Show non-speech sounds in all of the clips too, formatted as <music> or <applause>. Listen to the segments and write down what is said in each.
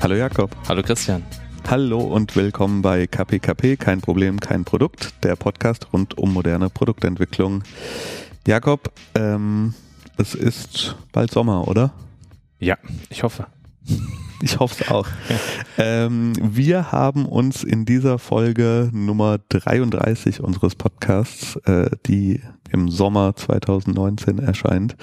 Hallo Jakob. Hallo Christian. Hallo und willkommen bei KPKP, kein Problem, kein Produkt, der Podcast rund um moderne Produktentwicklung. Jakob, ähm, es ist bald Sommer, oder? Ja, ich hoffe. <laughs> Ich hoffe es auch. ähm, wir haben uns in dieser Folge Nummer 33 unseres Podcasts, äh, die im Sommer 2019 erscheint,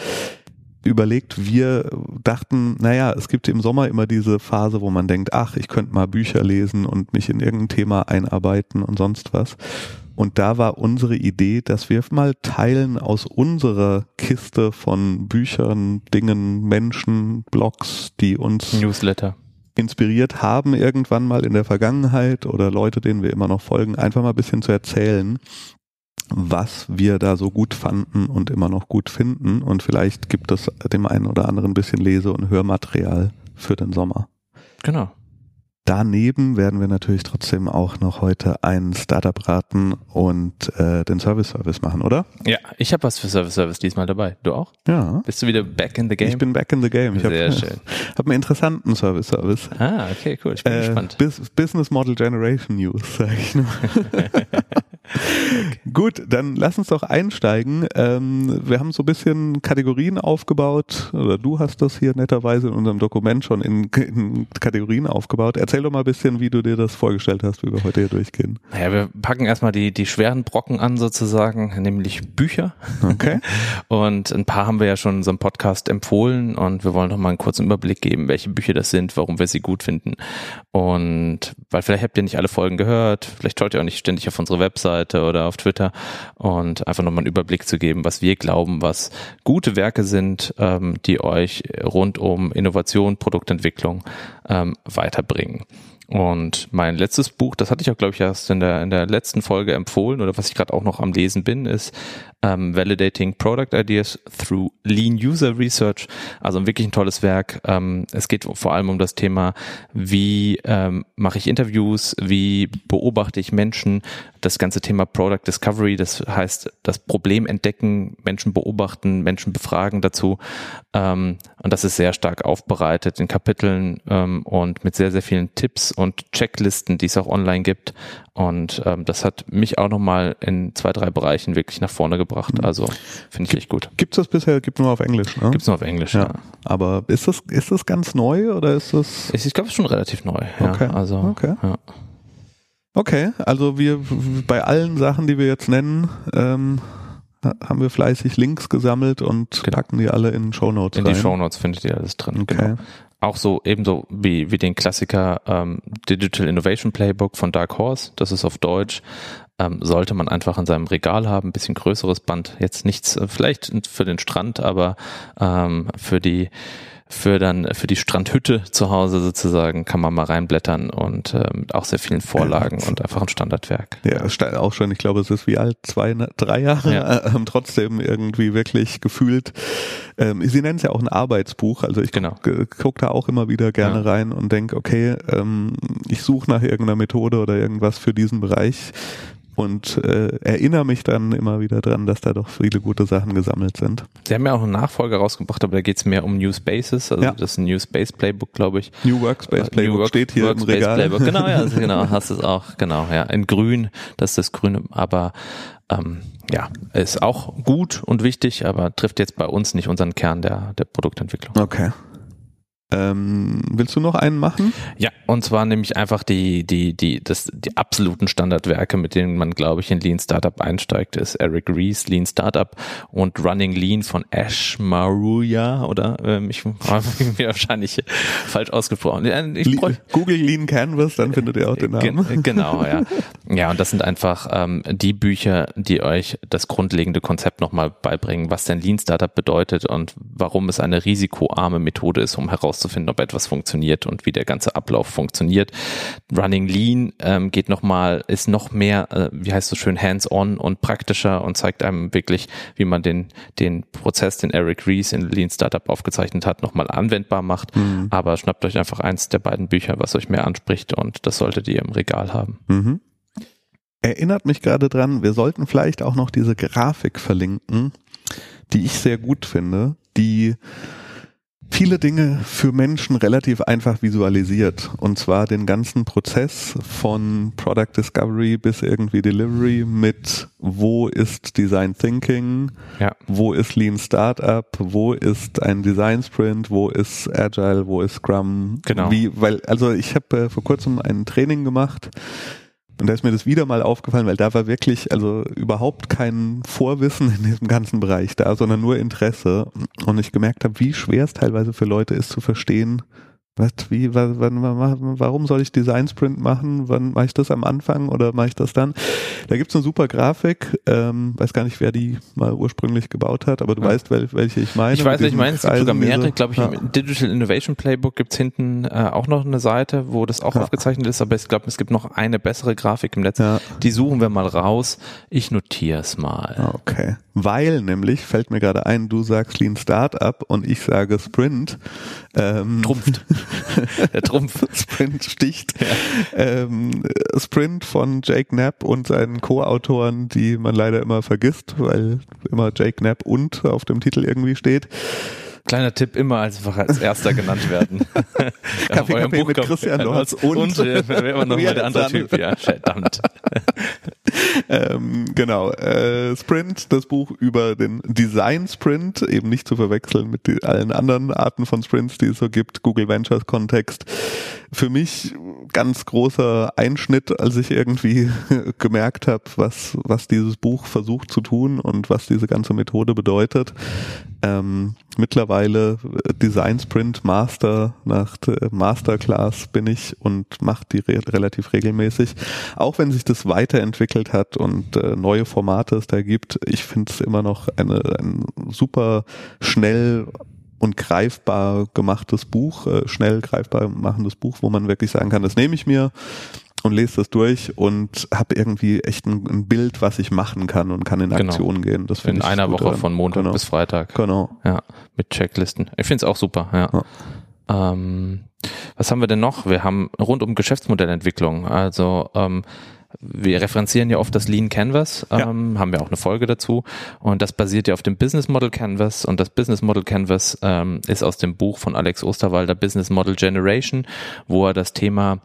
überlegt, wir dachten, naja, es gibt im Sommer immer diese Phase, wo man denkt, ach, ich könnte mal Bücher lesen und mich in irgendein Thema einarbeiten und sonst was. Und da war unsere Idee, dass wir mal teilen aus unserer Kiste von Büchern, Dingen, Menschen, Blogs, die uns Newsletter inspiriert haben irgendwann mal in der Vergangenheit oder Leute, denen wir immer noch folgen, einfach mal ein bisschen zu erzählen, was wir da so gut fanden und immer noch gut finden. Und vielleicht gibt es dem einen oder anderen ein bisschen Lese- und Hörmaterial für den Sommer. Genau. Daneben werden wir natürlich trotzdem auch noch heute ein Startup raten und äh, den Service Service machen, oder? Ja, ich habe was für Service Service diesmal dabei. Du auch? Ja. Bist du wieder back in the game? Ich bin back in the game. Ich Sehr hab, <laughs> schön. Hab einen interessanten Service Service. Ah, okay, cool. Ich bin Äh, gespannt. Bus Business Model Generation News, sag ich nur. <laughs> Gut, dann lass uns doch einsteigen. Ähm, wir haben so ein bisschen Kategorien aufgebaut, oder du hast das hier netterweise in unserem Dokument schon in, in Kategorien aufgebaut. Erzähl doch mal ein bisschen, wie du dir das vorgestellt hast, wie wir heute hier durchgehen. Naja, wir packen erstmal die, die schweren Brocken an sozusagen, nämlich Bücher. Okay. <laughs> Und ein paar haben wir ja schon in unserem Podcast empfohlen und wir wollen noch mal einen kurzen Überblick geben, welche Bücher das sind, warum wir sie gut finden. Und weil vielleicht habt ihr nicht alle Folgen gehört, vielleicht schaut ihr auch nicht ständig auf unsere Webseite oder auf Twitter und einfach nochmal einen Überblick zu geben, was wir glauben, was gute Werke sind, ähm, die euch rund um Innovation, Produktentwicklung ähm, weiterbringen. Und mein letztes Buch, das hatte ich auch, glaube ich, erst in der, in der letzten Folge empfohlen oder was ich gerade auch noch am Lesen bin, ist ähm, Validating Product Ideas Through Lean User Research. Also wirklich ein tolles Werk. Ähm, es geht vor allem um das Thema, wie ähm, mache ich Interviews, wie beobachte ich Menschen, das ganze Thema Product Discovery, das heißt das Problem entdecken, Menschen beobachten, Menschen befragen dazu. Ähm, und das ist sehr stark aufbereitet in Kapiteln ähm, und mit sehr, sehr vielen Tipps und Checklisten, die es auch online gibt. Und ähm, das hat mich auch nochmal in zwei, drei Bereichen wirklich nach vorne gebracht. Also finde ich echt gut. Gibt's das bisher? Gibt nur auf Englisch, ne? Gibt's nur auf Englisch, ja. ja. Aber ist das, ist das ganz neu oder ist das? Ich, ich glaube, es ist schon relativ neu. Ja. Okay. Also, Okay. Ja. Okay, also wir bei allen Sachen, die wir jetzt nennen, ähm, haben wir fleißig Links gesammelt und Genau. packen die alle in Show Notes In rein. die Shownotes findet ihr alles drin. Okay. Genau. Auch so ebenso wie, wie den Klassiker ähm, Digital Innovation Playbook von Dark Horse, das ist auf Deutsch, ähm, sollte man einfach in seinem Regal haben, ein bisschen größeres Band, jetzt nichts, äh, vielleicht für den Strand, aber ähm, für die für dann für die Strandhütte zu Hause sozusagen kann man mal reinblättern und ähm, auch sehr vielen Vorlagen und einfach ein Standardwerk. Ja, auch schon, ich glaube, es ist wie alt, zwei, drei Jahre, Ja. <laughs> ähm, trotzdem irgendwie wirklich gefühlt. Ähm, Sie nennen es ja auch ein Arbeitsbuch, also ich Genau. gucke guck da auch immer wieder gerne Ja. rein und denke, okay, ähm, ich suche nach irgendeiner Methode oder irgendwas für diesen Bereich und äh, erinnere mich dann immer wieder dran, dass da doch viele gute Sachen gesammelt sind. Sie haben ja auch einen Nachfolger rausgebracht, aber da geht es mehr um New Spaces, also Ja. das ist ein New Space Playbook, glaube ich. New Workspace Äh, Playbook New Work- steht hier Workspace im Regal. Playbook. Genau, ja, <laughs> also genau, hast es auch, genau, ja, in grün, das ist das Grüne, aber ähm, ja, ist auch gut und wichtig, aber trifft jetzt bei uns nicht unseren Kern der, der Produktentwicklung. Okay. Ähm, willst du noch einen machen? Ja, und zwar nämlich einfach die, die, die, das, die absoluten Standardwerke, mit denen man, glaube ich, in Lean Startup einsteigt, ist Eric Rees, Lean Startup und Running Lean von Ash Maruya, oder? Ähm, ich <laughs> habe mir wahrscheinlich falsch ausgesprochen. Ich Le Google Lean Canvas, dann findet ihr auch den Namen. Gen genau, <laughs> ja. Ja, und das sind einfach ähm, die Bücher, die euch das grundlegende Konzept nochmal beibringen, was denn Lean Startup bedeutet und warum es eine risikoarme Methode ist, um herauszufinden, ob etwas funktioniert und wie der ganze Ablauf funktioniert. Running Lean ähm, geht nochmal, ist noch mehr, äh, wie heißt es so schön, hands-on und praktischer und zeigt einem wirklich, wie man den, den Prozess, den Eric Rees in Lean Startup aufgezeichnet hat, nochmal anwendbar macht. Mhm. Aber schnappt euch einfach eins der beiden Bücher, was euch mehr anspricht und das solltet ihr im Regal haben. Mhm. Erinnert mich gerade dran, wir sollten vielleicht auch noch diese Grafik verlinken, die ich sehr gut finde, die viele Dinge für Menschen relativ einfach visualisiert. Und zwar den ganzen Prozess von Product Discovery bis irgendwie Delivery mit wo ist Design Thinking, Ja. wo ist Lean Startup, wo ist ein Design Sprint, wo ist Agile, wo ist Scrum. Genau. Wie, weil, also ich habe äh, vor kurzem ein Training gemacht und da ist mir das wieder mal aufgefallen, weil da war wirklich also überhaupt kein Vorwissen in diesem ganzen Bereich da, sondern nur Interesse. Und ich gemerkt habe, wie schwer es teilweise für Leute ist zu verstehen, was, wie, wann, wann, warum soll ich Design Sprint machen? Wann mache ich das am Anfang oder mache ich das dann? Da gibt's eine super Grafik, ähm, weiß gar nicht, wer die mal ursprünglich gebaut hat, aber du Ja. weißt, wel, welche ich meine. Ich weiß, was ich meine, es gibt sogar mehrere, glaube ich, ja. im Digital Innovation Playbook gibt's hinten äh, auch noch eine Seite, wo das auch Ja. aufgezeichnet ist, aber ich glaube, es gibt noch eine bessere Grafik im Netz. Die suchen wir mal raus. Ich notiere es mal. Ah, Okay. Weil nämlich, fällt mir gerade ein, du sagst Lean Startup und ich sage Sprint. Ähm, Trumpft. <laughs> Der Trumpf. Sprint sticht. Ähm, Sprint von Jake Knapp und seinen Co-Autoren, die man leider immer vergisst, weil immer Jake Knapp und auf dem Titel irgendwie steht. Kleiner Tipp, immer einfach als erster genannt werden. <laughs> Kaffee, Kaffee mit Christian Lorz und- und äh, wer immer noch <laughs> mal der andere der Typ. Ja, verdammt. Ähm, genau, äh, Sprint, das Buch über den Design Sprint, eben nicht zu verwechseln mit die, allen anderen Arten von Sprints, die es so gibt, Google Ventures Kontext. Für mich ganz großer Einschnitt, als ich irgendwie <laughs> gemerkt habe, was, was dieses Buch versucht zu tun und was diese ganze Methode bedeutet. Ähm, mittlerweile äh, Design Sprint Master nach der Masterclass bin ich und mache die re relativ regelmäßig. Auch wenn sich das weiterentwickelt hat und äh, neue Formate es da gibt, ich finde es immer noch eine, ein super schnell und greifbar gemachtes Buch, äh, schnell greifbar machendes Buch, wo man wirklich sagen kann, das nehme ich mir und lese das durch und habe irgendwie echt ein, ein Bild, was ich machen kann und kann in Genau. Aktion gehen. Das finde In ich einer gut Woche von Montag genau. bis Freitag. Genau. Ja, mit Checklisten. Ich finde es auch super, ja. Ähm, was haben wir denn noch? Wir haben rund um Geschäftsmodellentwicklung. Also ähm, wir referenzieren ja oft das Lean Canvas, Ja. ähm, haben wir auch eine Folge dazu. Und das basiert ja auf dem Business Model Canvas. Und das Business Model Canvas ähm, ist aus dem Buch von Alex Osterwalder Business Model Generation, wo er das Thema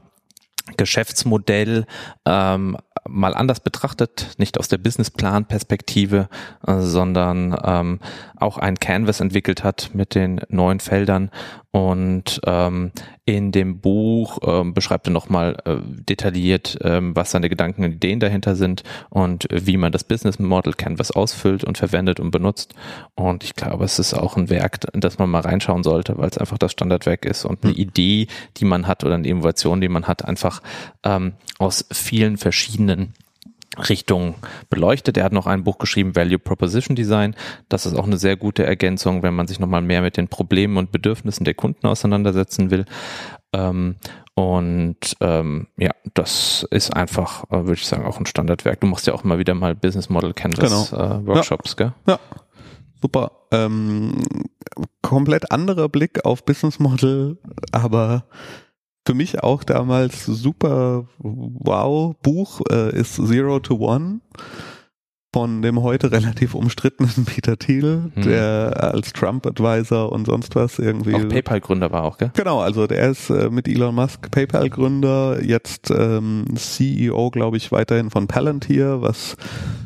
Geschäftsmodell ähm, mal anders betrachtet, nicht aus der Businessplan-Perspektive, äh, sondern ähm, auch ein Canvas entwickelt hat mit den neuen Feldern und ähm, in dem Buch ähm, beschreibt er nochmal äh, detailliert, ähm, was seine Gedanken und Ideen dahinter sind und äh, wie man das Business Model Canvas ausfüllt und verwendet und benutzt. Und ich glaube, es ist auch ein Werk, das man mal reinschauen sollte, weil es einfach das Standardwerk ist und eine Idee, die man hat oder eine Innovation, die man hat, einfach ähm, aus vielen verschiedenen Richtung beleuchtet. Er hat noch ein Buch geschrieben, Value Proposition Design. Das ist auch eine sehr gute Ergänzung, wenn man sich nochmal mehr mit den Problemen und Bedürfnissen der Kunden auseinandersetzen will. Ähm, und ähm, ja, das ist einfach, äh, würde ich sagen, auch ein Standardwerk. Du machst ja auch mal wieder mal Business Model Canvas äh, Workshops, gell? Ja, super. Ähm, komplett anderer Blick auf Business Model, aber für mich auch damals super wow Buch äh, ist Zero to One von dem heute relativ umstrittenen <laughs> Peter Thiel, Hm. der als Trump-Advisor und sonst was irgendwie Auch PayPal-Gründer war auch, gell? Genau, also der ist äh, mit Elon Musk PayPal-Gründer, jetzt ähm, CEO, glaube ich, weiterhin von Palantir, was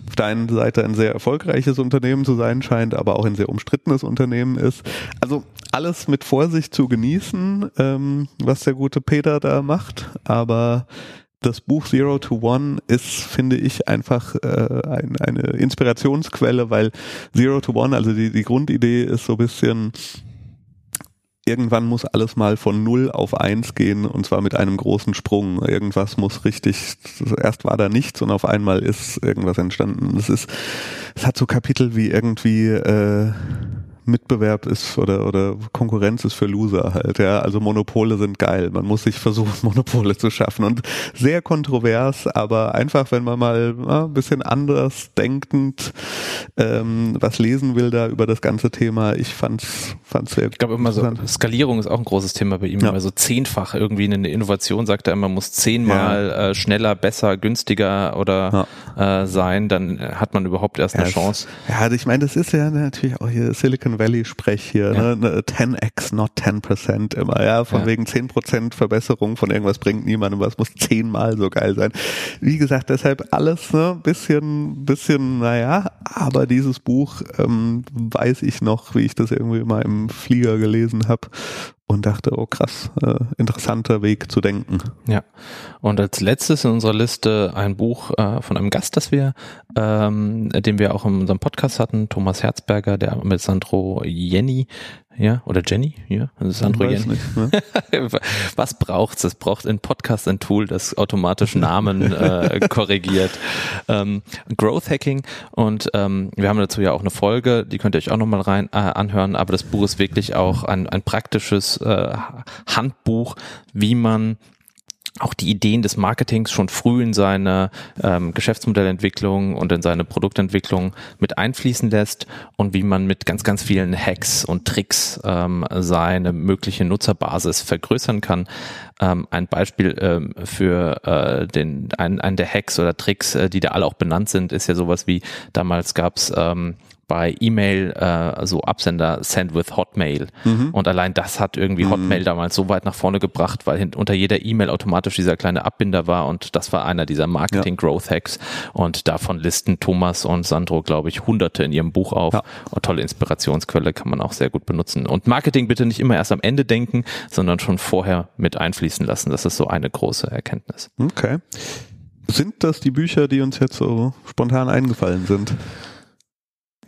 auf der einen Seite ein sehr erfolgreiches Unternehmen zu sein scheint, aber auch ein sehr umstrittenes Unternehmen ist. Also alles mit Vorsicht zu genießen, ähm, was der gute Peter da macht, aber das Buch Zero to One ist, finde ich, einfach äh, ein, eine Inspirationsquelle, weil Zero to One, also die, die Grundidee ist so ein bisschen, irgendwann muss alles mal von null auf eins gehen und zwar mit einem großen Sprung. Irgendwas muss richtig, erst war da nichts und auf einmal ist irgendwas entstanden. Es ist, es hat so Kapitel wie irgendwie äh, Mitbewerb ist oder oder Konkurrenz ist für Loser halt, ja. Also Monopole sind geil. Man muss sich versuchen, <laughs> Monopole zu schaffen und sehr kontrovers, aber einfach, wenn man mal ja, ein bisschen anders denkend ähm, was lesen will da über das ganze Thema, ich fand's fand's sehr Ich glaube immer so. Skalierung ist auch ein großes Thema bei ihm. Ja. Also zehnfach irgendwie eine Innovation, sagt er immer, muss zehnmal äh, schneller, besser, günstiger oder äh, sein, dann hat man überhaupt erst eine Ja, Chance. Ja, also ich meine, das ist ja natürlich auch hier Silicon Silicon Valley Sprech hier, ja. ne? 10x, not 10% immer, ja, von ja. wegen 10% Verbesserung von irgendwas bringt niemandem was, muss zehnmal so geil sein. Wie gesagt, deshalb alles, ne, bisschen, bisschen, naja, aber dieses Buch, ähm, weiß ich noch, wie ich das irgendwie mal im Flieger gelesen habe und dachte, oh krass, äh, interessanter Weg zu denken. Ja. Und als letztes in unserer Liste ein Buch äh, von einem Gast, das wir, ähm, den wir auch in unserem Podcast hatten, Thomas Herzberger, der mit Sandro Jenny ja, oder Jenny, ja, das ist Sandro Jenny. Nicht, ne? <laughs> Was braucht's? Es braucht in Podcast ein Tool, das automatisch Namen äh, <laughs> korrigiert. Ähm, Growth Hacking und ähm, wir haben dazu ja auch eine Folge, die könnt ihr euch auch nochmal rein äh, anhören, aber das Buch ist wirklich auch ein, ein praktisches äh, Handbuch, wie man auch die Ideen des Marketings schon früh in seine ähm, Geschäftsmodellentwicklung und in seine Produktentwicklung mit einfließen lässt und wie man mit ganz, ganz vielen Hacks und Tricks ähm, seine mögliche Nutzerbasis vergrößern kann. Ähm, ein Beispiel ähm, für äh, den einen, einen der Hacks oder Tricks, äh, die da alle auch benannt sind, ist ja sowas wie damals gab's ähm, bei E-Mail äh, so Absender Send with Hotmail. Mhm. Und allein das hat irgendwie mhm. Hotmail damals so weit nach vorne gebracht, weil unter jeder E-Mail automatisch dieser kleine Abbinder war und das war einer dieser Marketing Growth Hacks. Und davon listen Thomas und Sandro, glaube ich, hunderte in ihrem Buch auf. Ja. Und tolle Inspirationsquelle kann man auch sehr gut benutzen. Und Marketing bitte nicht immer erst am Ende denken, sondern schon vorher mit einfließen lassen. Das ist so eine große Erkenntnis. Okay. Sind das die Bücher, die uns jetzt so spontan eingefallen sind?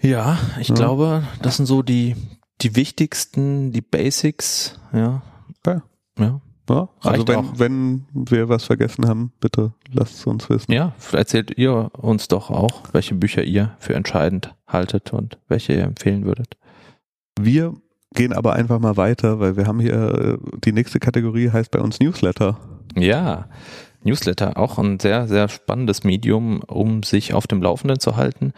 Ja, ich ja. glaube, das sind so die, die wichtigsten, die Basics, ja. Ja. ja. ja also wenn, auch. wenn wir was vergessen haben, bitte lasst es uns wissen. Ja, erzählt ihr uns doch auch, welche Bücher ihr für entscheidend haltet und welche ihr empfehlen würdet. Wir gehen aber einfach mal weiter, weil wir haben hier, äh, die nächste Kategorie heißt bei uns Newsletter. Ja, Newsletter, auch ein sehr, sehr spannendes Medium, um sich auf dem Laufenden zu halten.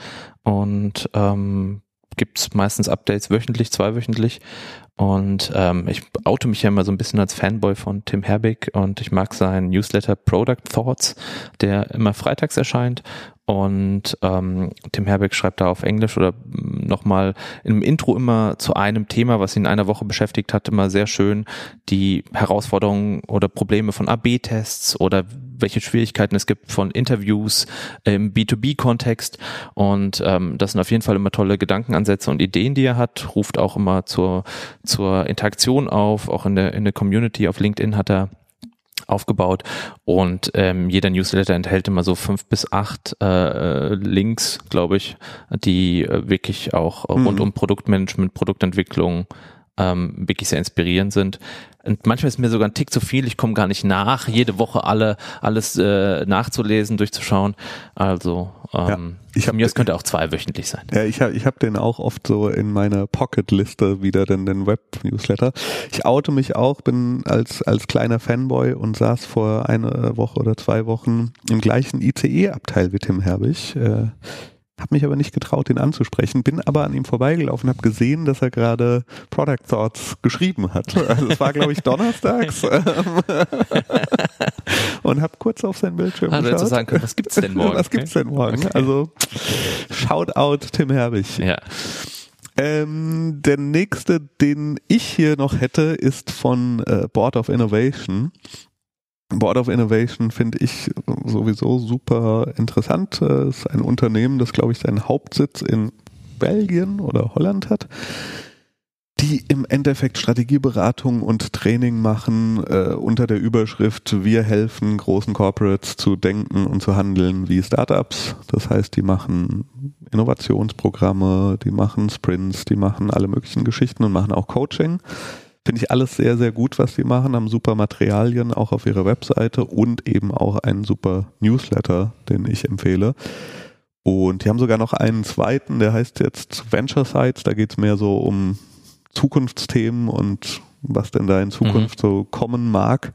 Und ähm, gibt meistens Updates wöchentlich, zweiwöchentlich. Und ähm, ich oute mich ja immer so ein bisschen als Fanboy von Tim Herbig und ich mag seinen Newsletter Product Thoughts, der immer freitags erscheint. Und ähm, Tim Herbig schreibt da auf Englisch oder nochmal im Intro immer zu einem Thema, was ihn in einer Woche beschäftigt hat, immer sehr schön die Herausforderungen oder Probleme von AB-Tests oder welche Schwierigkeiten es gibt von Interviews im B2B-Kontext. Und ähm, das sind auf jeden Fall immer tolle Gedankenansätze und Ideen, die er hat. Ruft auch immer zur, zur Interaktion auf. Auch in der, in der Community auf LinkedIn hat er aufgebaut und ähm, jeder Newsletter enthält immer so fünf bis acht äh, Links, glaube ich, die äh, wirklich auch mhm. rund um Produktmanagement, Produktentwicklung ähm, wirklich sehr inspirierend sind. Und manchmal ist mir sogar ein Tick zu viel. Ich komme gar nicht nach, jede Woche alle alles äh, nachzulesen, durchzuschauen. Also ähm, ja, ich hab, mir das könnte auch zweiwöchentlich sein. Ja, ich habe ich hab den auch oft so in meiner Pocket-Liste wieder, den, den Web-Newsletter. Ich oute mich auch, bin als als kleiner Fanboy und saß vor einer Woche oder zwei Wochen im gleichen ICE-Abteil wie Tim Herbig. Äh, habe mich aber nicht getraut, ihn anzusprechen, bin aber an ihm vorbeigelaufen, habe gesehen, dass er gerade Product Thoughts geschrieben hat. Also es war, glaube ich, <laughs> donnerstags. und habe kurz auf sein Bildschirm ah, geschaut. sagen können, was gibt's denn morgen? was gibt's denn morgen? Okay. Also Shoutout Tim Herbig. Ja. Ähm, der nächste, den ich hier noch hätte, ist von äh, Board of Innovation. Board of Innovation finde ich sowieso super interessant. Es ist ein Unternehmen, das, glaube ich, seinen Hauptsitz in Belgien oder Holland hat, die im Endeffekt Strategieberatung und Training machen äh, unter der Überschrift Wir helfen großen Corporates zu denken und zu handeln wie Startups. Das heißt, die machen Innovationsprogramme, die machen Sprints, die machen alle möglichen Geschichten und machen auch Coaching. Finde ich alles sehr, sehr gut, was sie machen, haben super Materialien auch auf ihrer Webseite und eben auch einen super Newsletter, den ich empfehle. Und die haben sogar noch einen zweiten, der heißt jetzt Venture Sites, da geht es mehr so um Zukunftsthemen und was denn da in Zukunft mhm. so kommen mag.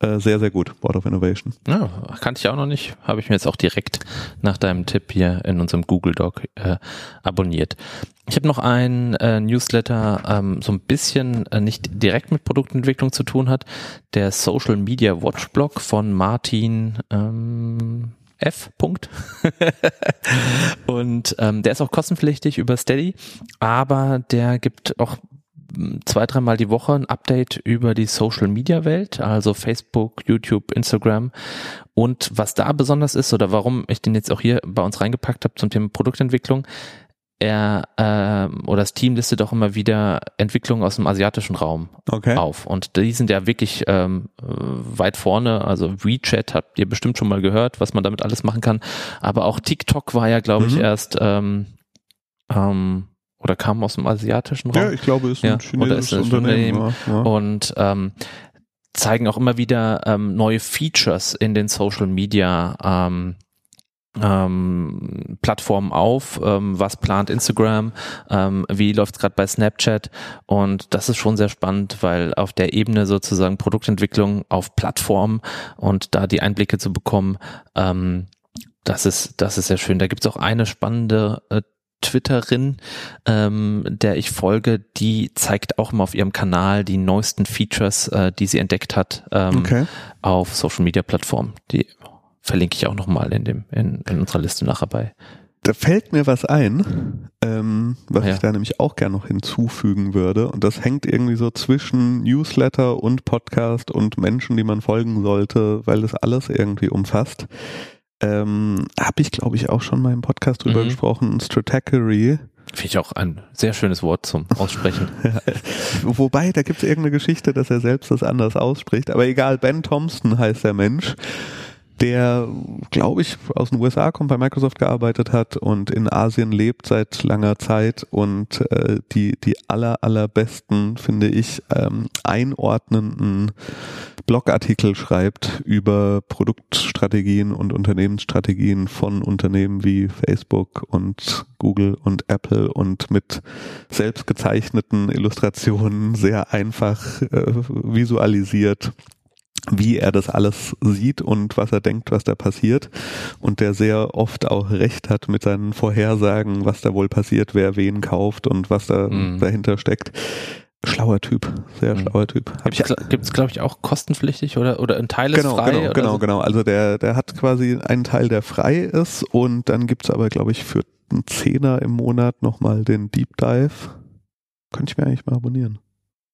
Äh, sehr, sehr gut, Board of Innovation. Ja, kannte ich auch noch nicht. Habe ich mir jetzt auch direkt nach deinem Tipp hier in unserem Google Doc äh, abonniert. Ich habe noch einen äh, Newsletter, ähm, so ein bisschen äh, nicht direkt mit Produktentwicklung zu tun hat. Der Social Media Watch Blog von Martin, ähm, F. Punkt. <laughs> und ähm, der ist auch kostenpflichtig über Steady, aber der gibt auch zwei, dreimal die Woche ein Update über die Social Media Welt, also Facebook, YouTube, Instagram. Und was da besonders ist oder warum ich den jetzt auch hier bei uns reingepackt habe zum Thema Produktentwicklung, er äh, oder das Team listet auch immer wieder Entwicklungen aus dem asiatischen Raum okay. auf. Und die sind ja wirklich ähm, weit vorne. Also WeChat habt ihr bestimmt schon mal gehört, was man damit alles machen kann. Aber auch TikTok war ja, glaube ich, mhm. erst ähm, ähm, oder kam aus dem asiatischen Raum. Ja, ich glaube, ist ein ja, chinesisches ist Unternehmen. Unternehmen. Ja, Und ähm, zeigen auch immer wieder ähm, neue Features in den Social Media ähm, ähm, Plattformen auf, ähm, was plant Instagram, ähm, wie läuft es gerade bei Snapchat und das ist schon sehr spannend, weil auf der Ebene sozusagen Produktentwicklung auf Plattformen und da die Einblicke zu bekommen, ähm, das ist das ist sehr schön. Da gibt es auch eine spannende äh, Twitterin, ähm, der ich folge, die zeigt auch immer auf ihrem Kanal die neuesten Features, äh, die sie entdeckt hat ähm, okay. auf Social Media Plattformen. Die verlinke ich auch nochmal in dem in, in unserer Liste nachher bei. Da fällt mir was ein, ähm, was ja. ich da nämlich auch gerne noch hinzufügen würde. Und das hängt irgendwie so zwischen Newsletter und Podcast und Menschen, die man folgen sollte, weil das alles irgendwie umfasst ähm, habe ich, glaube ich, auch schon mal im Podcast drüber mhm. gesprochen, Stratechery. Finde ich auch ein sehr schönes Wort zum Aussprechen. <laughs> ja. Wobei, da gibt es irgendeine Geschichte, dass er selbst das anders ausspricht. Aber egal, Ben Thompson heißt der Mensch der, glaube ich, aus den USA kommt, bei Microsoft gearbeitet hat und in Asien lebt seit langer Zeit und äh, die, die aller, allerbesten, finde ich, ähm, einordnenden Blogartikel schreibt über Produktstrategien und Unternehmensstrategien von Unternehmen wie Facebook und Google und Apple und mit selbst gezeichneten Illustrationen sehr einfach äh, visualisiert wie er das alles sieht und was er denkt, was da passiert und der sehr oft auch recht hat mit seinen Vorhersagen, was da wohl passiert, wer wen kauft und was da mhm. dahinter steckt. Schlauer Typ, sehr mhm. schlauer Typ. Gibt es, glaube ich, auch kostenpflichtig oder, oder ein Teil ist genau, frei? Genau, genau, so? genau. Also der, der hat quasi einen Teil, der frei ist und dann gibt's aber, glaube ich, für einen Zehner im Monat nochmal den Deep Dive. Könnte ich mir eigentlich mal abonnieren.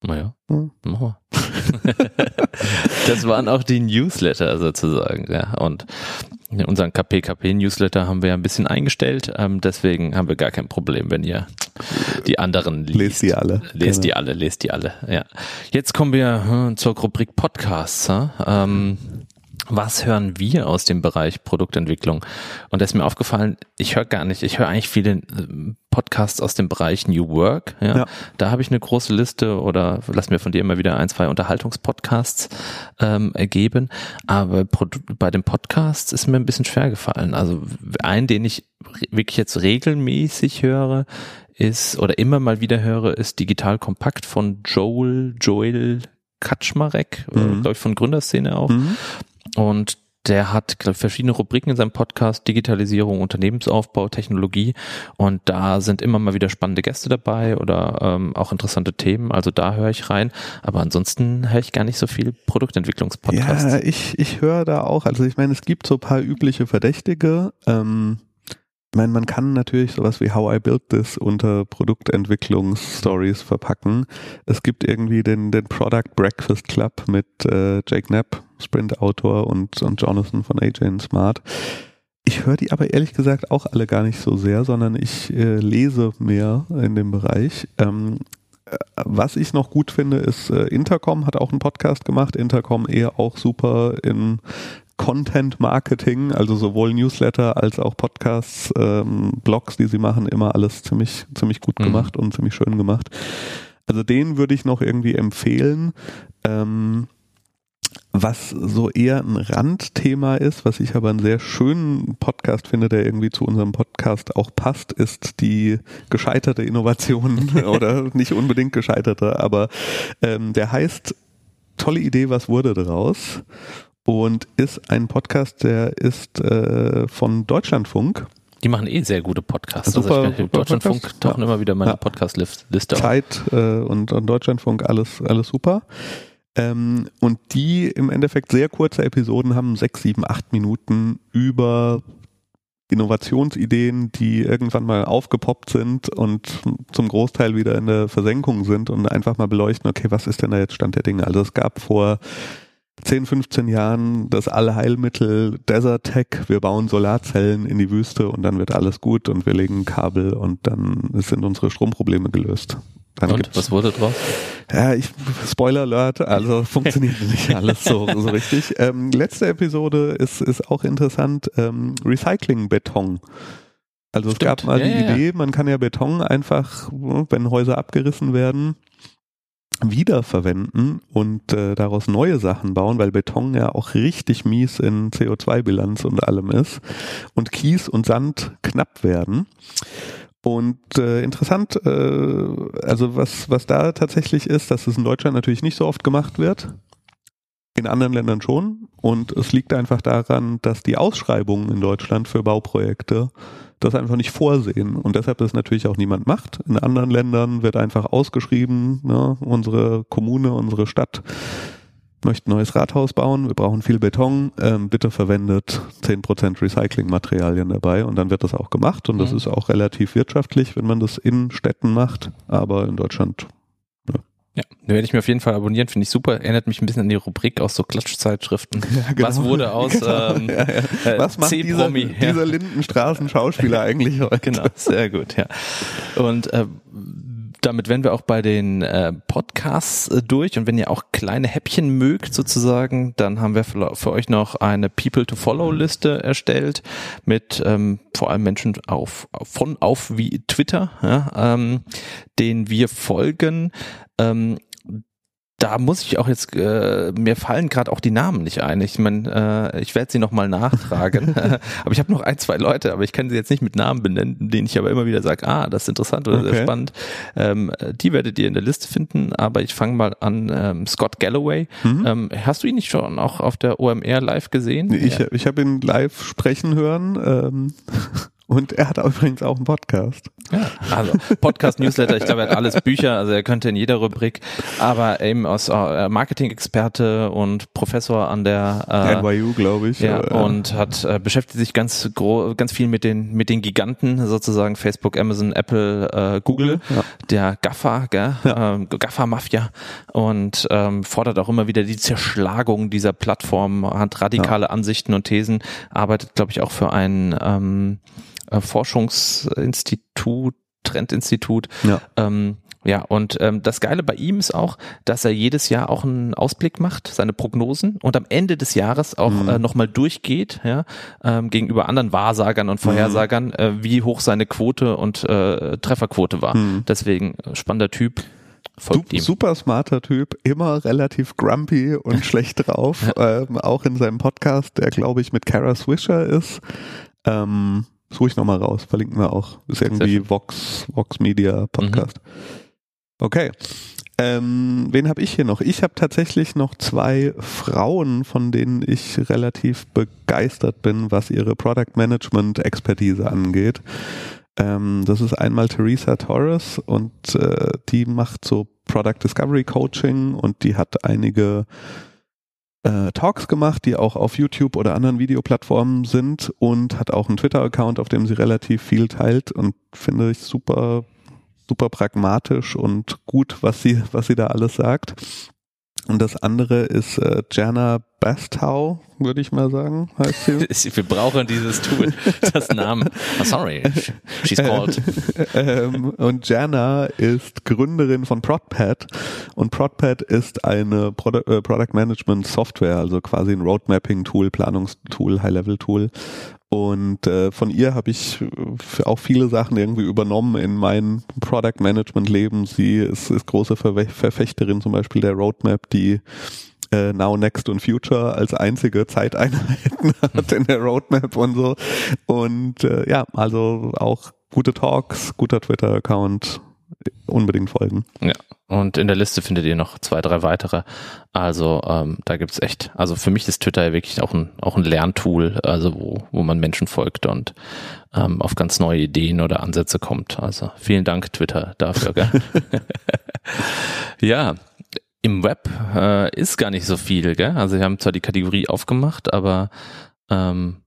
Naja, hm. machen wir. <laughs> das waren auch die Newsletter sozusagen, ja. Und unseren KPKP-Newsletter haben wir ja ein bisschen eingestellt, ähm, deswegen haben wir gar kein Problem, wenn ihr die anderen liest. Lest die alle. Lest genau. die alle, lest die alle, ja. Jetzt kommen wir hm, zur Rubrik Podcasts. Ähm, was hören wir aus dem Bereich Produktentwicklung? Und da ist mir aufgefallen, ich höre gar nicht, ich höre eigentlich viele äh, Podcasts aus dem Bereich New Work. Ja. ja. Da habe ich eine große Liste oder lass mir von dir immer wieder ein, zwei Unterhaltungspodcasts ähm, ergeben. Aber bei den Podcasts ist mir ein bisschen schwer gefallen. Also einen, den ich wirklich jetzt regelmäßig höre, ist oder immer mal wieder höre, ist Digital Kompakt von Joel, Joel Kaczmarek, äh, mhm. glaube ich, von Gründerszene auch. Mhm. Und der hat verschiedene Rubriken in seinem Podcast, Digitalisierung, Unternehmensaufbau, Technologie. Und da sind immer mal wieder spannende Gäste dabei oder ähm, auch interessante Themen. Also da höre ich rein. Aber ansonsten höre ich gar nicht so viel Produktentwicklungspodcasts. Ja, ich, ich höre da auch. Also ich meine, es gibt so ein paar übliche Verdächtige. Ähm ich meine, man kann natürlich sowas wie How I Built This unter Produktentwicklungsstories verpacken. Es gibt irgendwie den, den Product Breakfast Club mit äh, Jake Knapp, Sprint-Autor und, und Jonathan von AJ Smart. Ich höre die aber ehrlich gesagt auch alle gar nicht so sehr, sondern ich äh, lese mehr in dem Bereich. Ähm, äh, was ich noch gut finde, ist äh, Intercom hat auch einen Podcast gemacht. Intercom eher auch super in Content Marketing, also sowohl Newsletter als auch Podcasts, ähm, Blogs, die sie machen, immer alles ziemlich, ziemlich gut mhm. gemacht und ziemlich schön gemacht. Also den würde ich noch irgendwie empfehlen. Ähm, was so eher ein Randthema ist, was ich aber einen sehr schönen Podcast finde, der irgendwie zu unserem Podcast auch passt, ist die gescheiterte Innovation <laughs> oder nicht unbedingt gescheiterte, aber ähm, der heißt Tolle Idee, was wurde daraus? Und ist ein Podcast, der ist äh, von Deutschlandfunk. Die machen eh sehr gute Podcasts. Super, also ich, Deutschlandfunk Podcast. tauchen ja. immer wieder meine ja. Podcast-Liste Zeit äh, und, und Deutschlandfunk, alles, alles super. Ähm, und die im Endeffekt sehr kurze Episoden haben, sechs, sieben, acht Minuten über Innovationsideen, die irgendwann mal aufgepoppt sind und zum Großteil wieder in der Versenkung sind und einfach mal beleuchten, okay, was ist denn da jetzt Stand der Dinge? Also es gab vor 10, 15 Jahren das Allheilmittel Desert Tech, wir bauen Solarzellen in die Wüste und dann wird alles gut und wir legen Kabel und dann sind unsere Stromprobleme gelöst. Dann Und was wurde draus? Ja, ich, Spoiler Alert, also <laughs> funktioniert nicht alles so, so richtig. Ähm, letzte Episode ist, ist auch interessant, ähm, Recycling-Beton. Also es Stimmt. gab mal Ja, die ja, ja. Idee, man kann ja Beton einfach, wenn Häuser abgerissen werden, wiederverwenden und äh, daraus neue Sachen bauen, weil Beton ja auch richtig mies in CO2-Bilanz und allem ist und Kies und Sand knapp werden. Und äh, interessant, äh, also was, was da tatsächlich ist, dass es in Deutschland natürlich nicht so oft gemacht wird, in anderen Ländern schon. Und es liegt einfach daran, dass die Ausschreibungen in Deutschland für Bauprojekte das einfach nicht vorsehen. Und deshalb das natürlich auch niemand macht. In anderen Ländern wird einfach ausgeschrieben, ne, unsere Kommune, unsere Stadt möchte ein neues Rathaus bauen, wir brauchen viel Beton, ähm, bitte verwendet 10% Recyclingmaterialien dabei und dann wird das auch gemacht und das Mhm. ist auch relativ wirtschaftlich, wenn man das in Städten macht, aber in Deutschland Ja, den werde ich mir auf jeden Fall abonnieren, finde ich super. Erinnert mich ein bisschen an die Rubrik aus so Klatschzeitschriften. <laughs> Was wurde aus ähm, ja, ja. äh, Was macht dieser? Ja. dieser Lindenstraßen-Schauspieler <laughs> eigentlich heute? Genau, sehr gut, ja. Und äh, damit wären wir auch bei den äh, Podcasts äh, durch. Und wenn ihr auch kleine Häppchen mögt sozusagen, dann haben wir für, für euch noch eine People-to-Follow-Liste erstellt mit ähm, vor allem Menschen auf, von auf wie Twitter, ja, ähm, denen wir folgen. Ähm, da muss ich auch jetzt, äh, mir fallen gerade auch die Namen nicht ein. Ich meine, äh, ich werde sie nochmal nachtragen. <laughs> <laughs> aber ich habe noch ein, zwei Leute, aber ich kann sie jetzt nicht mit Namen benennen, denen ich aber immer wieder sage, ah, das ist interessant oder Okay. sehr spannend. Ähm, die werdet ihr in der Liste finden, aber ich fange mal an, ähm, Scott Galloway. Mhm. Ähm, hast du ihn nicht schon auch auf der OMR live gesehen? Ich, Ja. ich habe ihn live sprechen hören ähm, <laughs> und er hat übrigens auch einen Podcast. Ja, also Podcast, Newsletter, ich glaube, er hat alles Bücher, also er könnte in jeder Rubrik, aber eben aus äh, Marketing-Experte und Professor an der äh, NYU, glaube ich. Ja, äh, und hat äh, beschäftigt sich ganz gro ganz viel mit den mit den Giganten sozusagen Facebook, Amazon, Apple, äh, Google, Ja. der GAFA, gell? Ja. Ähm, GAFA Mafia und ähm, fordert auch immer wieder die Zerschlagung dieser Plattform, hat radikale Ansichten und Thesen, arbeitet glaube ich auch für ein ähm, äh, Forschungsinstitut, Trendinstitut, ja. ähm, ja, und ähm, das Geile bei ihm ist auch, dass er jedes Jahr auch einen Ausblick macht, seine Prognosen und am Ende des Jahres auch Mhm. äh, nochmal durchgeht, ja, ähm, gegenüber anderen Wahrsagern und Vorhersagern, äh, wie hoch seine Quote und äh, Trefferquote war. Mhm. Deswegen äh, spannender Typ, folgt Sup- ihm. Super smarter Typ, immer relativ grumpy und <laughs> schlecht drauf. Ähm, auch in seinem Podcast, der glaube ich mit Kara Swisher ist. Ähm, suche ich nochmal raus, verlinken wir auch. Ist irgendwie. Vox, Vox Media Podcast. Okay. Ähm, wen habe ich hier noch? Ich habe tatsächlich noch zwei Frauen, von denen ich relativ begeistert bin, was ihre Product Management Expertise angeht. Ähm, das ist einmal Teresa Torres und äh, die macht so Product Discovery Coaching und die hat einige äh, Talks gemacht, die auch auf YouTube oder anderen Videoplattformen sind und hat auch einen Twitter-Account, auf dem sie relativ viel teilt und finde ich super, super pragmatisch und gut, was sie, was sie da alles sagt. Und das andere ist äh, Jana Bastow, würde ich mal sagen, heißt <laughs> sie. Wir brauchen dieses Tool, das Namen. Oh, sorry, she's called. ähm, und Jana ist Gründerin von ProdPad und ProdPad ist eine Produ äh, Product Management Software, also quasi ein Roadmapping Tool, Planungstool, High-Level Tool. Und äh, von ihr habe ich äh, auch viele Sachen irgendwie übernommen in mein Product Management Leben. Sie ist, ist große Verfechterin zum Beispiel der Roadmap, die äh, Now, Next und Future als einzige Zeiteinheiten <laughs> hat in der Roadmap und so. Und äh, ja, also auch gute Talks, guter Twitter-Account, unbedingt folgen. Ja, und in der Liste findet ihr noch zwei, drei weitere. Also ähm, da gibt's echt, also für mich ist Twitter ja wirklich auch ein, auch ein Lerntool, also wo, wo man Menschen folgt und ähm, auf ganz neue Ideen oder Ansätze kommt. Also vielen Dank, Twitter, dafür. Gell? <laughs> ja, im Web äh, ist gar nicht so viel, gell? Also wir haben zwar die Kategorie aufgemacht, aber ähm,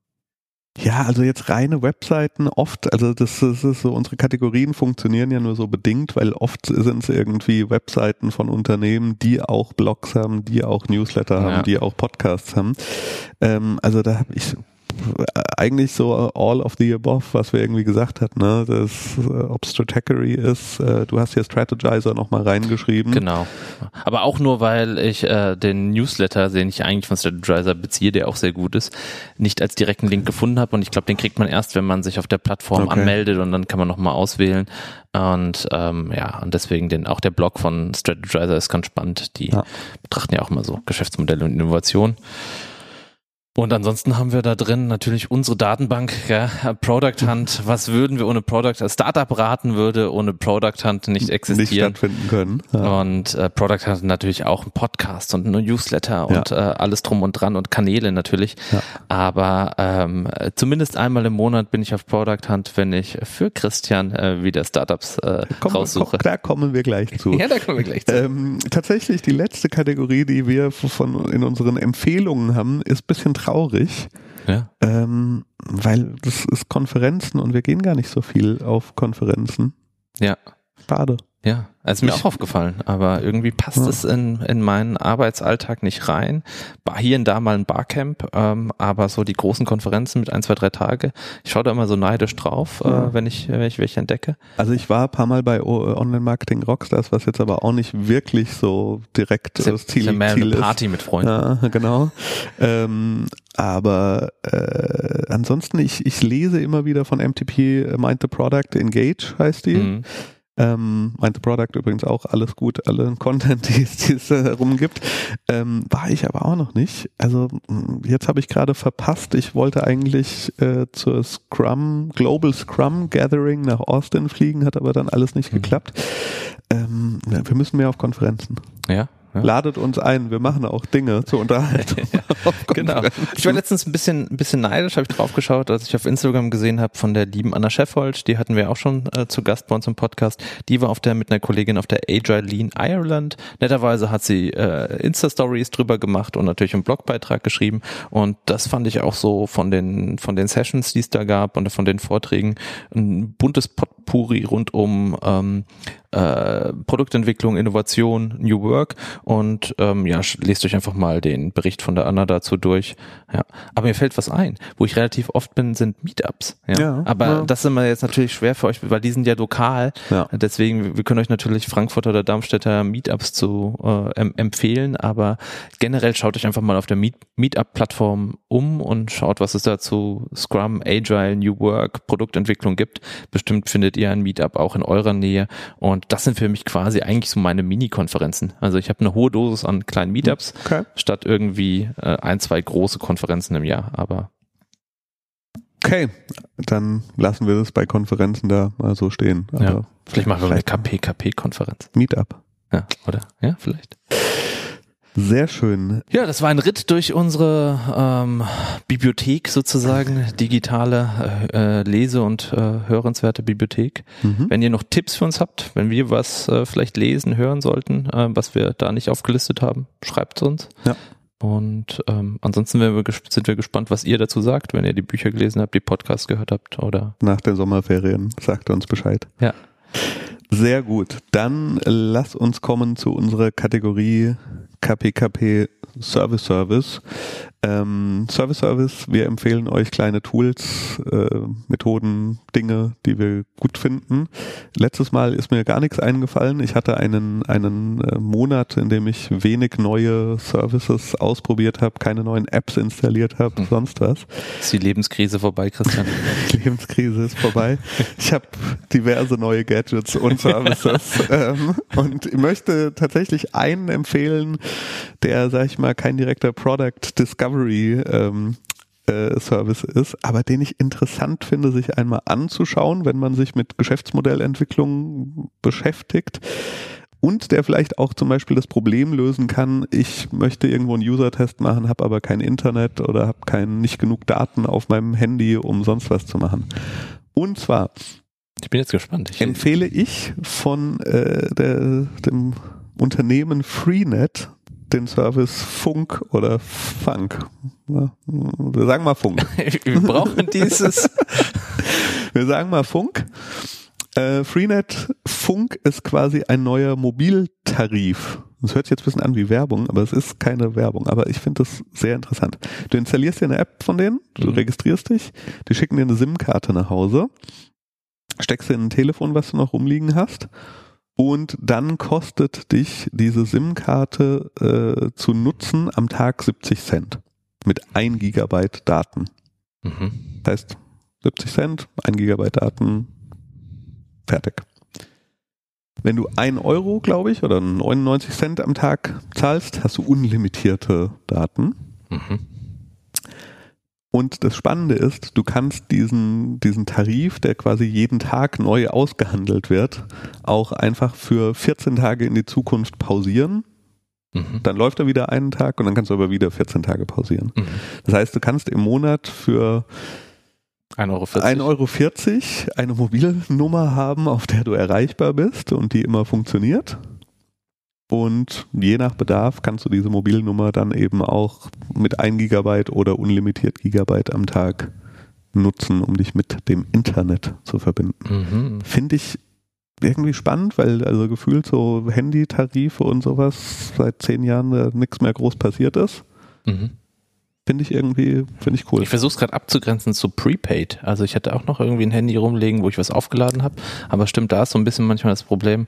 ja, also jetzt reine Webseiten oft, also das, das ist so, unsere Kategorien funktionieren ja nur so bedingt, weil oft sind es irgendwie Webseiten von Unternehmen, die auch Blogs haben, die auch Newsletter haben, Ja. die auch Podcasts haben. Ähm, also da habe ich eigentlich so all of the above, was wir irgendwie gesagt hatten, ne? Das, äh, ob Stratechery ist, äh, du hast hier Strategizer nochmal reingeschrieben. Genau. Aber auch nur, weil ich äh, den Newsletter, den ich eigentlich von Strategizer beziehe, der auch sehr gut ist, nicht als direkten Link gefunden habe. Und ich glaube, den kriegt man erst, wenn man sich auf der Plattform Okay. anmeldet und dann kann man nochmal auswählen. Und ähm, ja, und deswegen den, auch der Blog von Strategizer ist ganz spannend. Die Ja. betrachten ja auch immer so Geschäftsmodelle und Innovation. Und ansonsten haben wir da drin natürlich unsere Datenbank, ja, Product Hunt. Was würden wir ohne Product, als Startup raten würde ohne Product Hunt nicht Nicht existieren? stattfinden können. Ja. Und äh, Product hat natürlich auch einen Podcast und einen Newsletter und äh, alles drum und dran und Kanäle natürlich. Ja. Aber ähm, äh, zumindest einmal im Monat bin ich auf Product Hunt, wenn ich für Christian äh, wieder Startups äh, Komm, raussuche. komm, da kommen wir gleich zu. <laughs> Ja, da kommen wir gleich zu. Ähm, tatsächlich die letzte Kategorie, die wir von in unseren Empfehlungen haben, ist ein bisschen traurig, ja. ähm, weil das ist Konferenzen und wir gehen gar nicht so viel auf Konferenzen. ja, Schade. Ja. Also mir Ich- auch aufgefallen, aber irgendwie passt Ja. es in, in meinen Arbeitsalltag nicht rein. War hier und da mal ein Barcamp, ähm, aber so die großen Konferenzen mit ein, zwei, drei Tage, ich schaue da immer so neidisch drauf, Ja. äh, wenn ich, wenn ich welche entdecke. Also ich war ein paar Mal bei O- Online Marketing Rockstars, was jetzt aber auch nicht wirklich so direkt Ist das Ziel, ist Ziel eine Party mit Freunden. Ja, <laughs> genau. Ähm, aber äh, ansonsten, ich, ich lese immer wieder von MTP äh, Mind the Product Engage heißt die. Mhm. Ähm, Mind the Product übrigens auch alles gut, alle <laughs> Content, die es, die es äh, rumgibt. Ähm, war ich aber auch noch nicht. Also mh, jetzt habe ich gerade verpasst. Ich wollte eigentlich äh, zur Scrum, Global Scrum Gathering nach Austin fliegen, hat aber dann alles nicht Mhm. geklappt. Ähm, ja, wir müssen mehr auf Konferenzen. Ja. Ladet uns ein, wir machen auch Dinge zur Unterhaltung. <laughs> Genau. Ich war letztens ein bisschen, ein bisschen neidisch, habe ich drauf geschaut, als ich auf Instagram gesehen habe von der lieben Anna Scheffold, die hatten wir auch schon äh, zu Gast bei uns im Podcast. Die war auf der mit einer Kollegin auf der Agile Lean Ireland. Netterweise hat sie äh, Insta-Stories drüber gemacht und natürlich einen Blogbeitrag geschrieben. Und das fand ich auch so von den, von den Sessions, die es da gab und von den Vorträgen, ein buntes Potpourri rund um ähm, äh, Produktentwicklung, Innovation, New Work und ähm, ja, lest euch einfach mal den Bericht von der Anna dazu durch. Ja, aber mir fällt was ein, wo ich relativ oft bin, sind Meetups. Ja, Ja, aber ja. das ist immer jetzt natürlich schwer für euch, weil die sind ja lokal. Ja. Deswegen, wir können euch natürlich Frankfurter oder Darmstädter Meetups zu äh, em empfehlen, aber generell schaut euch einfach mal auf der Meet Meetup-Plattform um und schaut, was es da zu Scrum, Agile, New Work, Produktentwicklung gibt. Bestimmt findet ihr ein Meetup auch in eurer Nähe und das sind für mich quasi eigentlich so meine Mini-Konferenzen. Also ich habe eine hohe Dosis an kleinen Meetups Okay. statt irgendwie äh, ein, zwei große Konferenzen im Jahr, aber okay, dann lassen wir das bei Konferenzen da mal so stehen. Aber Ja. vielleicht machen wir eine vielleicht KP-KP-Konferenz. Meetup. Ja, oder? Ja, vielleicht. Sehr schön. Ja, das war ein Ritt durch unsere ähm, Bibliothek sozusagen, digitale äh, äh, Lese- und äh, hörenswerte Bibliothek. Mhm. Wenn ihr noch Tipps für uns habt, wenn wir was äh, vielleicht lesen, hören sollten, äh, was wir da nicht aufgelistet haben, schreibt uns. Ja. Und ähm, ansonsten wir sind wir gespannt, was ihr dazu sagt, wenn ihr die Bücher gelesen habt, die Podcasts gehört habt oder Nach den Sommerferien sagt uns Bescheid. Ja. Sehr gut. Dann lass uns kommen zu unserer Kategorie KPKP Service Service. Ähm, Service Service, wir empfehlen euch kleine Tools, äh, Methoden, Dinge, die wir gut finden. Letztes Mal ist mir gar nichts eingefallen. Ich hatte einen, einen äh, Monat, in dem ich wenig neue Services ausprobiert habe, keine neuen Apps installiert habe, Hm. sonst was. ist die Lebenskrise vorbei, Christian? <laughs> Die Lebenskrise ist vorbei. Ich habe diverse neue Gadgets und Services <laughs> ähm, und ich möchte tatsächlich einen empfehlen, der, sag ich mal, kein direkter Product Discovery ähm, äh, Service ist, aber den ich interessant finde, sich einmal anzuschauen, wenn man sich mit Geschäftsmodellentwicklung beschäftigt. Und der vielleicht auch zum Beispiel das Problem lösen kann, ich möchte irgendwo einen User-Test machen, habe aber kein Internet oder habe kein, nicht genug Daten auf meinem Handy, um sonst was zu machen. Und zwar Ich bin jetzt gespannt. Ich, empfehle ich von äh, der, dem Unternehmen Freenet den Service Funk oder Funk. Wir sagen mal Funk. <laughs> Wir brauchen dieses. <laughs> Wir sagen mal Funk. Äh, Freenet Funk ist quasi ein neuer Mobiltarif. Das hört sich jetzt ein bisschen an wie Werbung, aber es ist keine Werbung. Aber ich finde das sehr interessant. Du installierst dir eine App von denen, du Mhm. registrierst dich, die schicken dir eine SIM-Karte nach Hause, steckst dir in ein Telefon, was du noch rumliegen hast, und dann kostet dich diese SIM-Karte äh, zu nutzen am Tag 70 Cent mit 1 Gigabyte Daten. Mhm. Das heißt 70 Cent, 1 Gigabyte Daten, fertig. Wenn du 1 Euro, glaube ich, oder 99 Cent am Tag zahlst, hast du unlimitierte Daten. Mhm. Und das Spannende ist, du kannst diesen, diesen Tarif, der quasi jeden Tag neu ausgehandelt wird, auch einfach für 14 Tage in die Zukunft pausieren. Mhm. Dann läuft er wieder einen Tag und dann kannst du aber wieder 14 Tage pausieren. Mhm. Das heißt, du kannst im Monat für 1,40 Euro. 1,40 Euro eine Mobilnummer haben, auf der du erreichbar bist und die immer funktioniert. Und je nach Bedarf kannst du diese Mobilnummer dann eben auch mit 1 Gigabyte oder unlimitiert Gigabyte am Tag nutzen, um dich mit dem Internet zu verbinden. Mhm. Finde ich irgendwie spannend, weil also gefühlt so Handytarife und sowas seit zehn Jahren äh, nichts mehr groß passiert ist. Mhm. Finde ich irgendwie, finde ich cool. Ich versuche es gerade abzugrenzen zu Prepaid. Also ich hatte auch noch irgendwie ein Handy rumlegen, wo ich was aufgeladen habe. Aber stimmt, da ist so ein bisschen manchmal das Problem,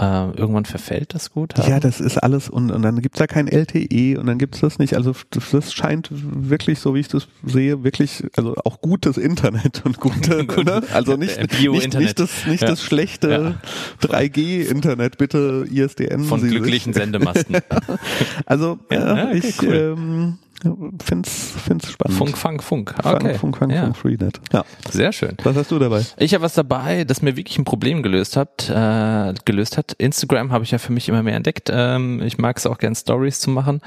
äh, irgendwann verfällt das gut. Ja, das ist alles und, und dann gibt's da kein LTE und dann gibt's das nicht. Also das, das scheint wirklich, so wie ich das sehe, wirklich, also auch gutes Internet und gute, <laughs> Gut. ne? also nicht, Äh, nicht, nicht, das, nicht Ja. das schlechte 3G-Internet, bitte ISDN. Von glücklichen Sendemasten. <laughs> Also Ja, ja, ja, okay, ich cool. ähm, find's, find's spannend. Funk, Funk, Funk. Funk, Okay. Funk, Funk, ja. Funk, Freenet. Ja. Sehr schön. Was hast du dabei? Ich habe was dabei, das mir wirklich ein Problem gelöst hat. Äh, gelöst hat. Instagram habe ich ja für mich immer mehr entdeckt. Ähm, ich mag es auch gern Stories zu machen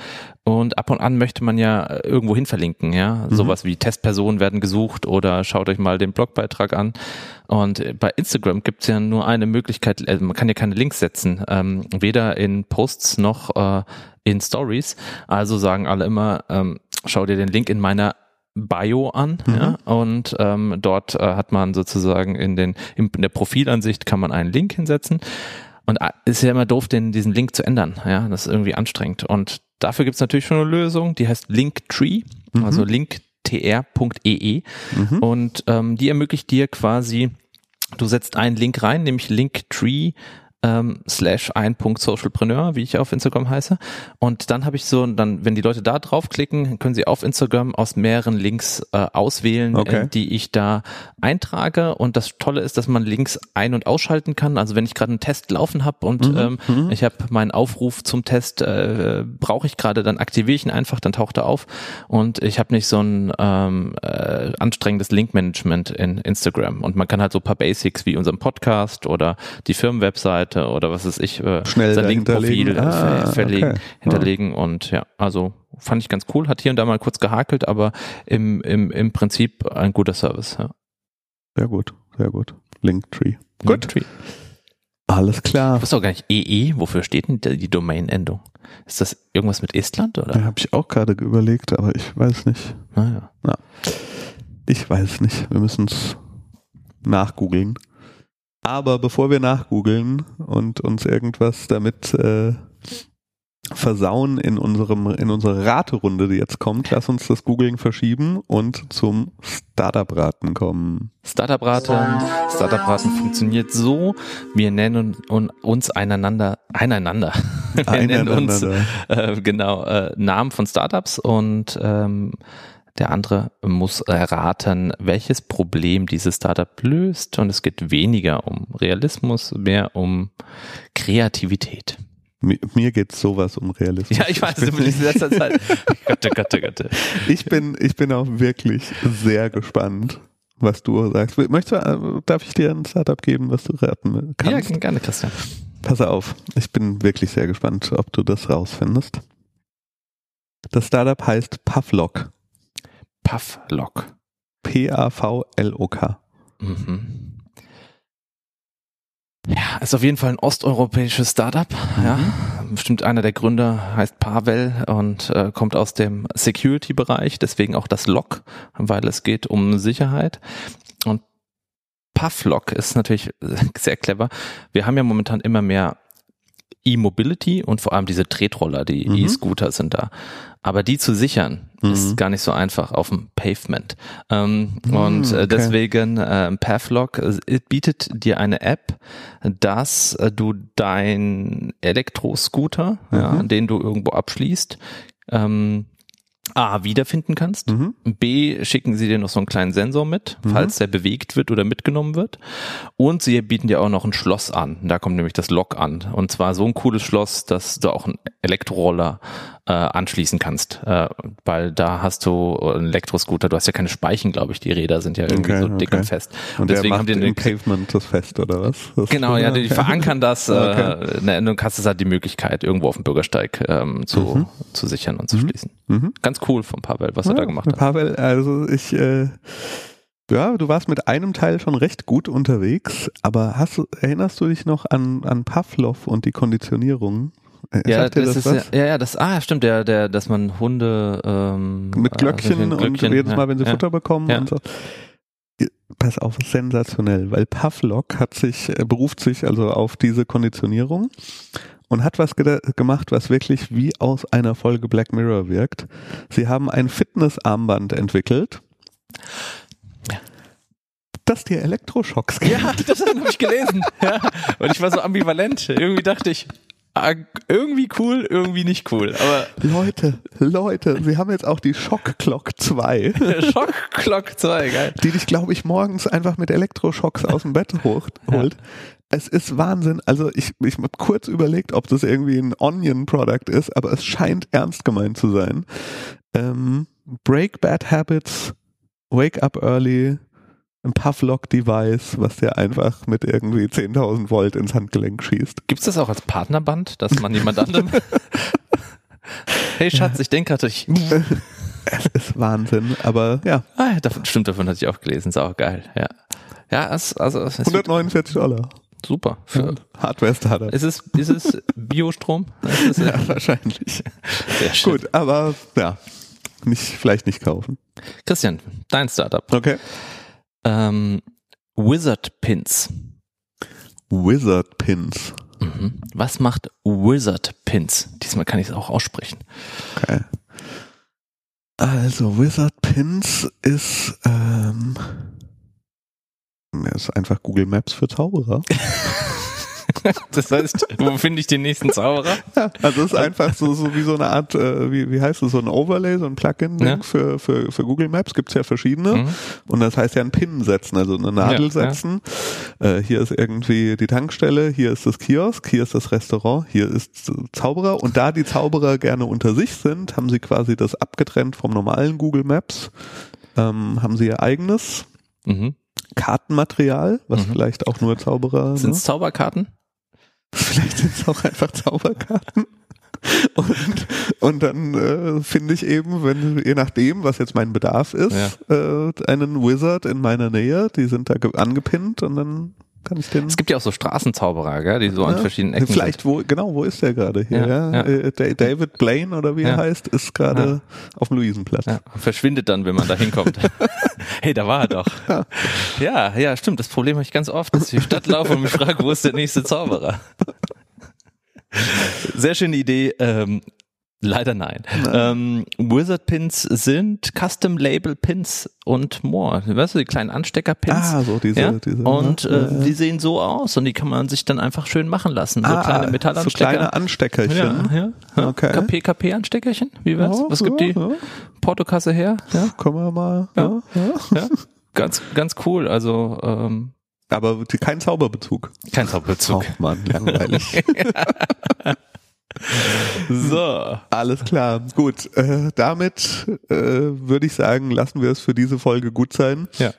und ab und an möchte man ja irgendwo hin verlinken. Ja, Mhm. sowas wie Testpersonen werden gesucht oder schaut euch mal den Blogbeitrag an. Und äh, bei Instagram gibt es ja nur eine Möglichkeit. Also man kann ja keine Links setzen, ähm, weder in Posts noch äh, in Stories. Also sagen alle immer, ähm, schau dir den Link in meiner Bio an, Mhm. ja, und ähm, dort äh, hat man sozusagen in den in der Profilansicht kann man einen Link hinsetzen und äh, ist ja immer doof, den diesen Link zu ändern, ja, das ist irgendwie anstrengend und dafür gibt's natürlich schon eine Lösung, die heißt Linktree, Mhm. also linktr.ee Mhm. und ähm, die ermöglicht dir quasi, du setzt einen Link rein, nämlich Linktree ähm, slash ein Punkt Socialpreneur, wie ich auf Instagram heiße. Und dann habe ich so, dann, wenn die Leute da draufklicken, können sie auf Instagram aus mehreren Links äh, auswählen, Okay. äh, die ich da eintrage. Und das Tolle ist, dass man Links ein- und ausschalten kann. Also wenn ich gerade einen Test laufen habe und Mhm, ähm, ich habe meinen Aufruf zum Test, äh, brauche ich gerade, dann aktiviere ich ihn einfach, dann taucht er auf. Und ich habe nicht so ein ähm, äh, anstrengendes Linkmanagement in Instagram. Und man kann halt so ein paar Basics wie unseren Podcast oder die Firmenwebseite oder was weiß ich, äh, Schnell sein Linkprofil hinterlegen. äh, Ah, verlegen, okay. hinterlegen und ja, also fand ich ganz cool, hat hier und da mal kurz gehakelt, aber im, im, im Prinzip ein guter Service. Ja. Sehr gut, sehr gut. Linktree. Gut. Linktree. Alles klar. Ich wusste auch gar nicht, EE, wofür steht denn die Domain-Endung? Ist das irgendwas mit Estland oder? Da habe ich auch gerade überlegt, aber ich weiß nicht. Naja. Ich weiß nicht. Wir müssen es nachgoogeln. Aber bevor wir nachgoogeln und uns irgendwas damit äh, versauen in unserem in unserer Raterunde, die jetzt kommt, lass uns das Googeln verschieben und zum Startup-Raten kommen. Startup-Raten. Startup-Raten funktioniert so, wir nennen un- uns einander, einander. <laughs> Wir nennen uns Einander. äh, genau äh, Namen von Startups und ähm, der andere muss erraten, welches Problem dieses Startup löst und es geht weniger um Realismus, mehr um Kreativität. Mir, mir geht sowas um Realismus. Ja, ich weiß, bin du bist in letzter Zeit. <laughs> Götte, Götte, Götte. Ich bin, ich bin auch wirklich sehr gespannt, was du sagst. Möchtest du, äh, darf ich dir ein Startup geben, was du raten Ja, kannst? gerne, Christian. Pass auf, ich bin wirklich sehr gespannt, ob du das rausfindest. Das Startup heißt Pavlok. Pufflock. P-A-V-L-O-K. Mhm. Ja, ist auf jeden Fall ein osteuropäisches Startup. Mhm. Ja, bestimmt einer der Gründer heißt Pavel und äh, kommt aus dem Security-Bereich, deswegen auch das Lock, weil es geht um Sicherheit. Und Pufflock ist natürlich sehr clever. Wir haben ja momentan immer mehr E-Mobility und vor allem diese Tretroller, die mhm. E-Scooter sind da. Aber die zu sichern mhm. ist gar nicht so einfach auf dem Pavement. Ähm, mhm, und äh, okay. deswegen äh, Pathlock äh, bietet dir eine App, dass äh, du dein Elektroscooter, ja, mhm. den du irgendwo abschließt, ähm, A, wiederfinden kannst. Mhm. B, schicken sie dir noch so einen kleinen Sensor mit, mhm. falls der bewegt wird oder mitgenommen wird. Und sie bieten dir auch noch ein Schloss an. Da kommt nämlich das Lock an. Und zwar so ein cooles Schloss, dass du auch einen Elektroroller äh, anschließen kannst. Äh, weil da hast du einen Elektroscooter, du hast ja keine Speichen, glaube ich. Die Räder sind ja irgendwie okay, so dick okay. und fest. Und, und deswegen haben die im Pavement das fest, oder was? Das genau, ja, die <laughs> verankern das. Äh, ne, du hast es halt die Möglichkeit, irgendwo auf dem Bürgersteig ähm, zu, mhm. zu sichern und zu mhm. schließen. Mhm. Ganz cool von Pavel, was ja, er da gemacht hat. Pavel, also ich, äh, ja, du warst mit einem Teil schon recht gut unterwegs, aber hast, erinnerst du dich noch an, an Pavlov und die Konditionierung? Äh, ja, das, das ist ja, ja, das, ah, stimmt, der, der, dass man Hunde ähm, mit Glöckchen, also Glöckchen und jedes Mal, wenn sie ja, Futter bekommen und so. Pass auf, sensationell, weil Pavlov hat sich, beruft sich also auf diese Konditionierung und hat was gemacht, was wirklich wie aus einer Folge Black Mirror wirkt. Sie haben ein Fitnessarmband entwickelt. Ja. Das dir Elektroschocks gibt. Ja, das habe ich gelesen. Ja. Und ich war so ambivalent. Irgendwie dachte ich, irgendwie cool, irgendwie nicht cool. Aber Leute, Leute, wir haben jetzt auch die Shock Clock 2. <laughs> Shock Clock 2, geil. Die dich, glaube ich, morgens einfach mit Elektroschocks aus dem Bett holt. Ja es ist Wahnsinn. Also ich, ich habe kurz überlegt, ob das irgendwie ein Onion-Product ist, aber es scheint ernst gemeint zu sein. Ähm, Break Bad Habits, Wake Up Early, ein Pavlok-Device, was dir einfach mit irgendwie 10.000 Volt ins Handgelenk schießt. Gibt's das auch als Partnerband, dass man jemand anderem... <laughs> hey Schatz, ich denke hatte ich... es ist Wahnsinn, aber ja. Ah, davon, stimmt, davon hatte ich auch gelesen, ist auch geil, ja. Ja, es, also, es 149 Dollar. Super. Für Hardware-Startup. Ist es, ist es Biostrom? <laughs> Ist es, ja, wahrscheinlich. Gut, aber ja, nicht, vielleicht nicht kaufen. Christian, dein Startup. Okay. Ähm, Wizard Pins. Wizard Pins. Mhm. Was macht Wizard Pins? Diesmal kann ich es auch aussprechen. Okay. Also Wizard Pins ist ähm, ist einfach Google Maps für Zauberer. <laughs> <laughs> das heißt, wo finde ich den nächsten Zauberer? Ja, also es ist einfach so, so wie so eine Art, äh, wie, wie heißt es, so ein Overlay, so ein Plugin ja. für, für, für Google Maps, gibt's ja verschiedene. Mhm. Und das heißt ja ein Pin setzen, also eine Nadel ja, setzen. Äh, hier ist irgendwie die Tankstelle, hier ist das Kiosk, hier ist das Restaurant, hier ist Zauberer. Und da die Zauberer gerne unter sich sind, haben sie quasi das abgetrennt vom normalen Google Maps, ähm, haben sie ihr eigenes. Mhm. Kartenmaterial, was mhm. vielleicht auch nur Zauberer. Sind es ne? Zauberkarten? Vielleicht sind es auch einfach Zauberkarten. <laughs> Und, und dann äh, finde ich eben, wenn je nachdem, was jetzt mein Bedarf ist, ja. äh, einen Wizard in meiner Nähe, die sind da angepinnt und dann kann ich den. Es gibt ja auch so Straßenzauberer, gell, die so ja, an verschiedenen Ecken. Vielleicht wo, genau, wo ist der gerade hier? Ja, ja. Äh, David Blaine oder wie er heißt, ist gerade auf dem Luisenplatz. Verschwindet dann, wenn man da hinkommt. <laughs> hey, da war er doch. Ja. ja, stimmt. Das Problem habe ich ganz oft, dass ich in die Stadt laufe und mich frage, wo ist der nächste Zauberer? <laughs> Sehr schöne Idee. Ähm, Leider nein. nein. Ähm, Wizard Pins sind Custom Label Pins und more. Weißt du, die kleinen Anstecker-Pins. Ah, so diese. Ja? diese und ne? äh, die sehen so aus und die kann man sich dann einfach schön machen lassen. So ah, kleine Metallanstecker. So kleine Ansteckerchen. Ja, ja. Okay. KP-KP-Ansteckerchen. Wie wär's? Was gibt die Portokasse her? Ja. Können wir mal. Ja. ja. Ganz, ganz cool. Also, ähm, aber kein Zauberbezug. Kein Zauberbezug. Oh Mann, langweilig. <laughs> So. Alles klar. Gut. Äh, damit äh, würde ich sagen, lassen wir es für diese Folge gut sein. Ja.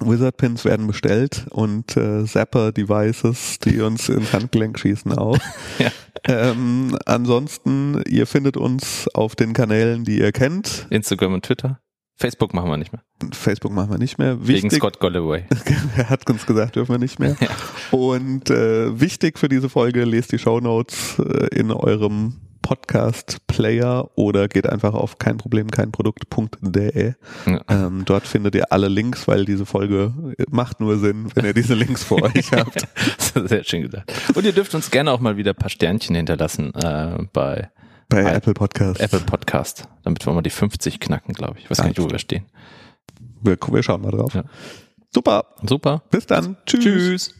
Wizard Pins werden bestellt und äh, Zapper Devices, die uns ins Handgelenk schießen auch. <laughs> ja. ähm, ansonsten, ihr findet uns auf den Kanälen, die ihr kennt. Instagram und Twitter. Facebook machen wir nicht mehr. Facebook machen wir nicht mehr. Wegen Scott Golloway. <laughs> er hat uns gesagt, dürfen wir nicht mehr. <laughs> Ja. Und äh, wichtig für diese Folge, lest die Show Notes äh, in eurem Podcast-Player oder geht einfach auf kein Problem, kein Produkt.de. Ja. Ähm, dort findet ihr alle Links, weil diese Folge macht nur Sinn, wenn ihr diese Links vor euch <laughs> habt. Sehr schön gesagt. Und ihr dürft uns gerne auch mal wieder ein paar Sternchen hinterlassen äh, bei bei Apple, Podcast. Apple Podcast, damit wir mal die 50 knacken, glaube ich. Ich weiß gar nicht, wo wir stehen. Wir, wir schauen mal drauf. Ja. Super. Super. Bis dann. Tschüss. Tschüss.